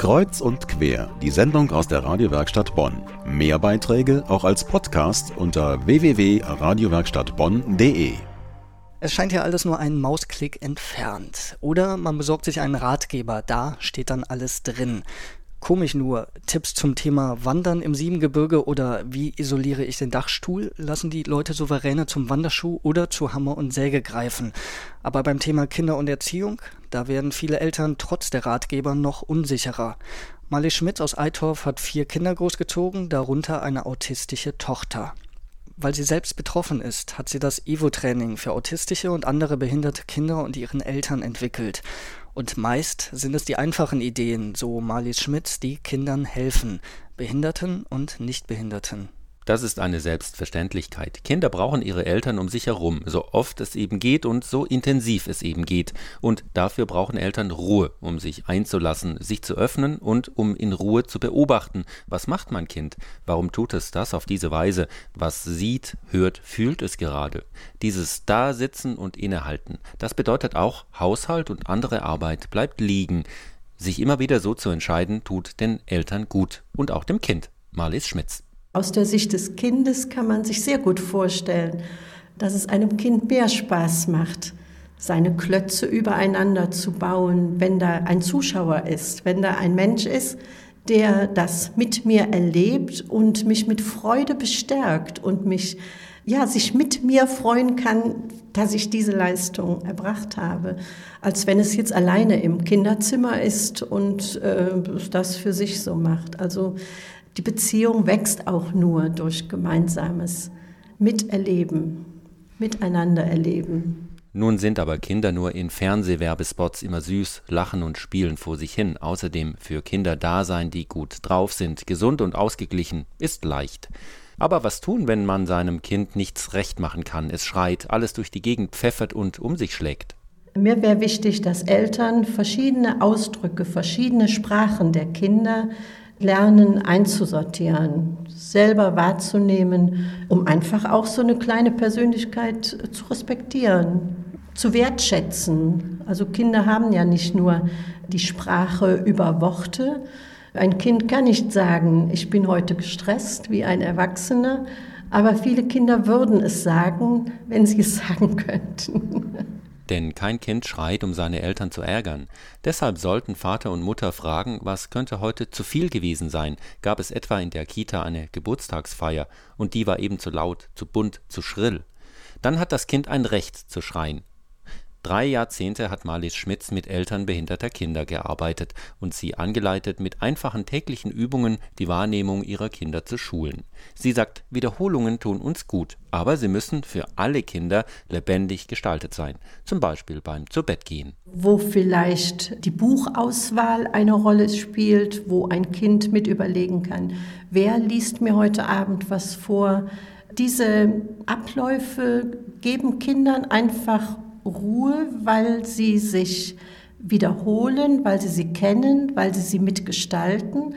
Kreuz und quer, die Sendung aus der Radiowerkstatt Bonn. Mehr Beiträge auch als Podcast unter www.radiowerkstattbonn.de. Es scheint ja alles nur einen Mausklick entfernt. Oder man besorgt sich einen Ratgeber, da steht dann alles drin. Komisch nur, Tipps zum Thema Wandern im Siebengebirge oder wie isoliere ich den Dachstuhl lassen die Leute souveräne zum Wanderschuh oder zu Hammer und Säge greifen. Aber beim Thema Kinder und Erziehung, da werden viele Eltern trotz der Ratgeber noch unsicherer. Marley Schmidt aus Eitorf hat vier Kinder großgezogen, darunter eine autistische Tochter. Weil sie selbst betroffen ist, hat sie das Evo-Training für autistische und andere behinderte Kinder und ihren Eltern entwickelt. Und meist sind es die einfachen Ideen, so Marlies Schmidt, die Kindern helfen, Behinderten und Nichtbehinderten. Das ist eine Selbstverständlichkeit. Kinder brauchen ihre Eltern um sich herum, so oft es eben geht und so intensiv es eben geht. Und dafür brauchen Eltern Ruhe, um sich einzulassen, sich zu öffnen und um in Ruhe zu beobachten. Was macht mein Kind? Warum tut es das auf diese Weise? Was sieht, hört, fühlt es gerade? Dieses Dasitzen und Innehalten, das bedeutet auch, Haushalt und andere Arbeit bleibt liegen. Sich immer wieder so zu entscheiden, tut den Eltern gut und auch dem Kind. Marlies Schmitz. Aus der Sicht des Kindes kann man sich sehr gut vorstellen, dass es einem Kind mehr Spaß macht, seine Klötze übereinander zu bauen, wenn da ein Zuschauer ist, wenn da ein Mensch ist, der das mit mir erlebt und mich mit Freude bestärkt und mich ja, sich mit mir freuen kann, dass ich diese Leistung erbracht habe, als wenn es jetzt alleine im Kinderzimmer ist und äh, das für sich so macht. Also die Beziehung wächst auch nur durch gemeinsames Miterleben, miteinander erleben. Nun sind aber Kinder nur in Fernsehwerbespots immer süß, lachen und spielen vor sich hin. Außerdem für Kinder da sein, die gut drauf sind, gesund und ausgeglichen, ist leicht. Aber was tun, wenn man seinem Kind nichts recht machen kann? Es schreit, alles durch die Gegend pfeffert und um sich schlägt. Mir wäre wichtig, dass Eltern verschiedene Ausdrücke, verschiedene Sprachen der Kinder lernen einzusortieren, selber wahrzunehmen, um einfach auch so eine kleine Persönlichkeit zu respektieren, zu wertschätzen. Also Kinder haben ja nicht nur die Sprache über Worte. Ein Kind kann nicht sagen, ich bin heute gestresst wie ein Erwachsener, aber viele Kinder würden es sagen, wenn sie es sagen könnten. Denn kein Kind schreit, um seine Eltern zu ärgern. Deshalb sollten Vater und Mutter fragen, was könnte heute zu viel gewesen sein? Gab es etwa in der Kita eine Geburtstagsfeier und die war eben zu laut, zu bunt, zu schrill? Dann hat das Kind ein Recht zu schreien. Drei Jahrzehnte hat Marlies Schmitz mit Eltern behinderter Kinder gearbeitet und sie angeleitet, mit einfachen täglichen Übungen die Wahrnehmung ihrer Kinder zu schulen. Sie sagt, Wiederholungen tun uns gut, aber sie müssen für alle Kinder lebendig gestaltet sein, zum Beispiel beim Zubettgehen. Wo vielleicht die Buchauswahl eine Rolle spielt, wo ein Kind mit überlegen kann, wer liest mir heute Abend was vor. Diese Abläufe geben Kindern einfach Ruhe, weil sie sich wiederholen, weil sie sie kennen, weil sie sie mitgestalten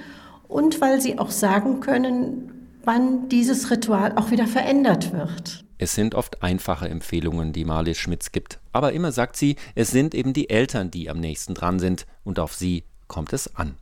und weil sie auch sagen können, wann dieses Ritual auch wieder verändert wird. Es sind oft einfache Empfehlungen, die Marlies Schmitz gibt, aber immer sagt sie, es sind eben die Eltern, die am nächsten dran sind und auf sie kommt es an.